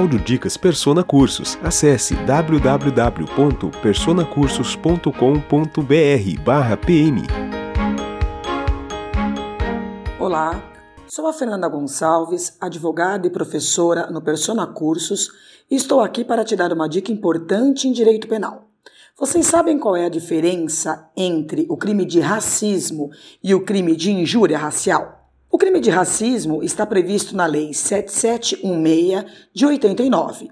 Audiodicas Persona Cursos. Acesse www.personacursos.com.br/pm. Olá, sou a Fernanda Gonçalves, advogada e professora no Persona Cursos, e estou aqui para te dar uma dica importante em direito penal. Vocês sabem qual é a diferença entre o crime de racismo e o crime de injúria racial? O crime de racismo está previsto na Lei 7716 de 89.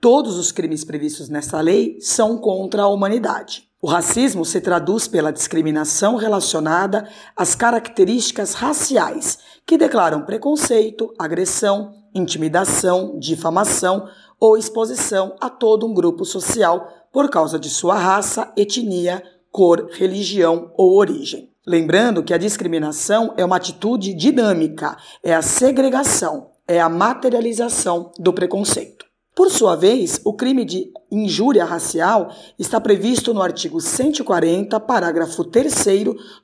Todos os crimes previstos nessa lei são contra a humanidade. O racismo se traduz pela discriminação relacionada às características raciais, que declaram preconceito, agressão, intimidação, difamação ou exposição a todo um grupo social por causa de sua raça, etnia, cor, religião ou origem. Lembrando que a discriminação é uma atitude dinâmica, é a segregação, é a materialização do preconceito. Por sua vez, o crime de injúria racial está previsto no artigo 140, parágrafo 3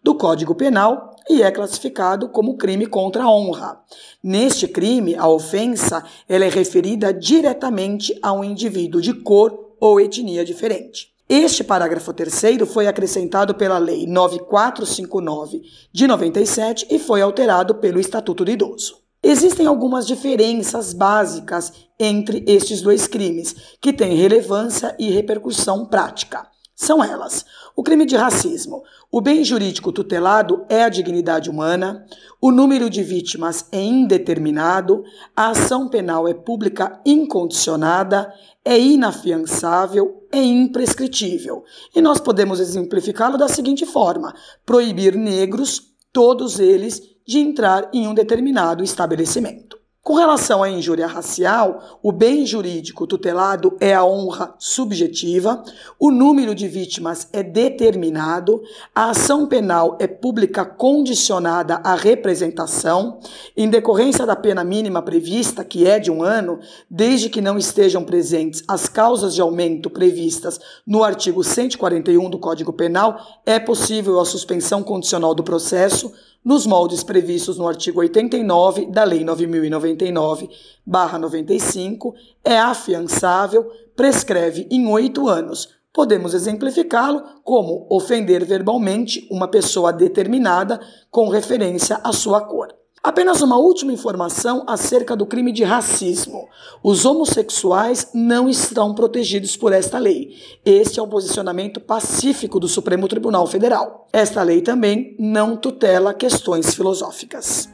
do Código Penal e é classificado como crime contra a honra. Neste crime, a ofensa ela é referida diretamente a um indivíduo de cor ou etnia diferente. Este parágrafo terceiro foi acrescentado pela Lei 9459 de 97 e foi alterado pelo Estatuto do Idoso. Existem algumas diferenças básicas entre estes dois crimes que têm relevância e repercussão prática. São elas: o crime de racismo. O bem jurídico tutelado é a dignidade humana, o número de vítimas é indeterminado, a ação penal é pública incondicionada, é inafiançável, é imprescritível. E nós podemos exemplificá-lo da seguinte forma: proibir negros, todos eles, de entrar em um determinado estabelecimento. Com relação à injúria racial, o bem jurídico tutelado é a honra subjetiva, o número de vítimas é determinado, a ação penal é pública condicionada à representação, em decorrência da pena mínima prevista, que é de um ano, desde que não estejam presentes as causas de aumento previstas no artigo 141 do Código Penal, é possível a suspensão condicional do processo nos moldes previstos no artigo 89 da Lei 9099-95, é afiançável, prescreve em oito anos. Podemos exemplificá-lo como ofender verbalmente uma pessoa determinada com referência à sua cor. Apenas uma última informação acerca do crime de racismo. Os homossexuais não estão protegidos por esta lei. Este é o posicionamento pacífico do Supremo Tribunal Federal. Esta lei também não tutela questões filosóficas.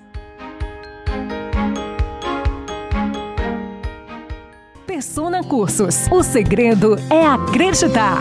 Persona Cursos. O segredo é acreditar.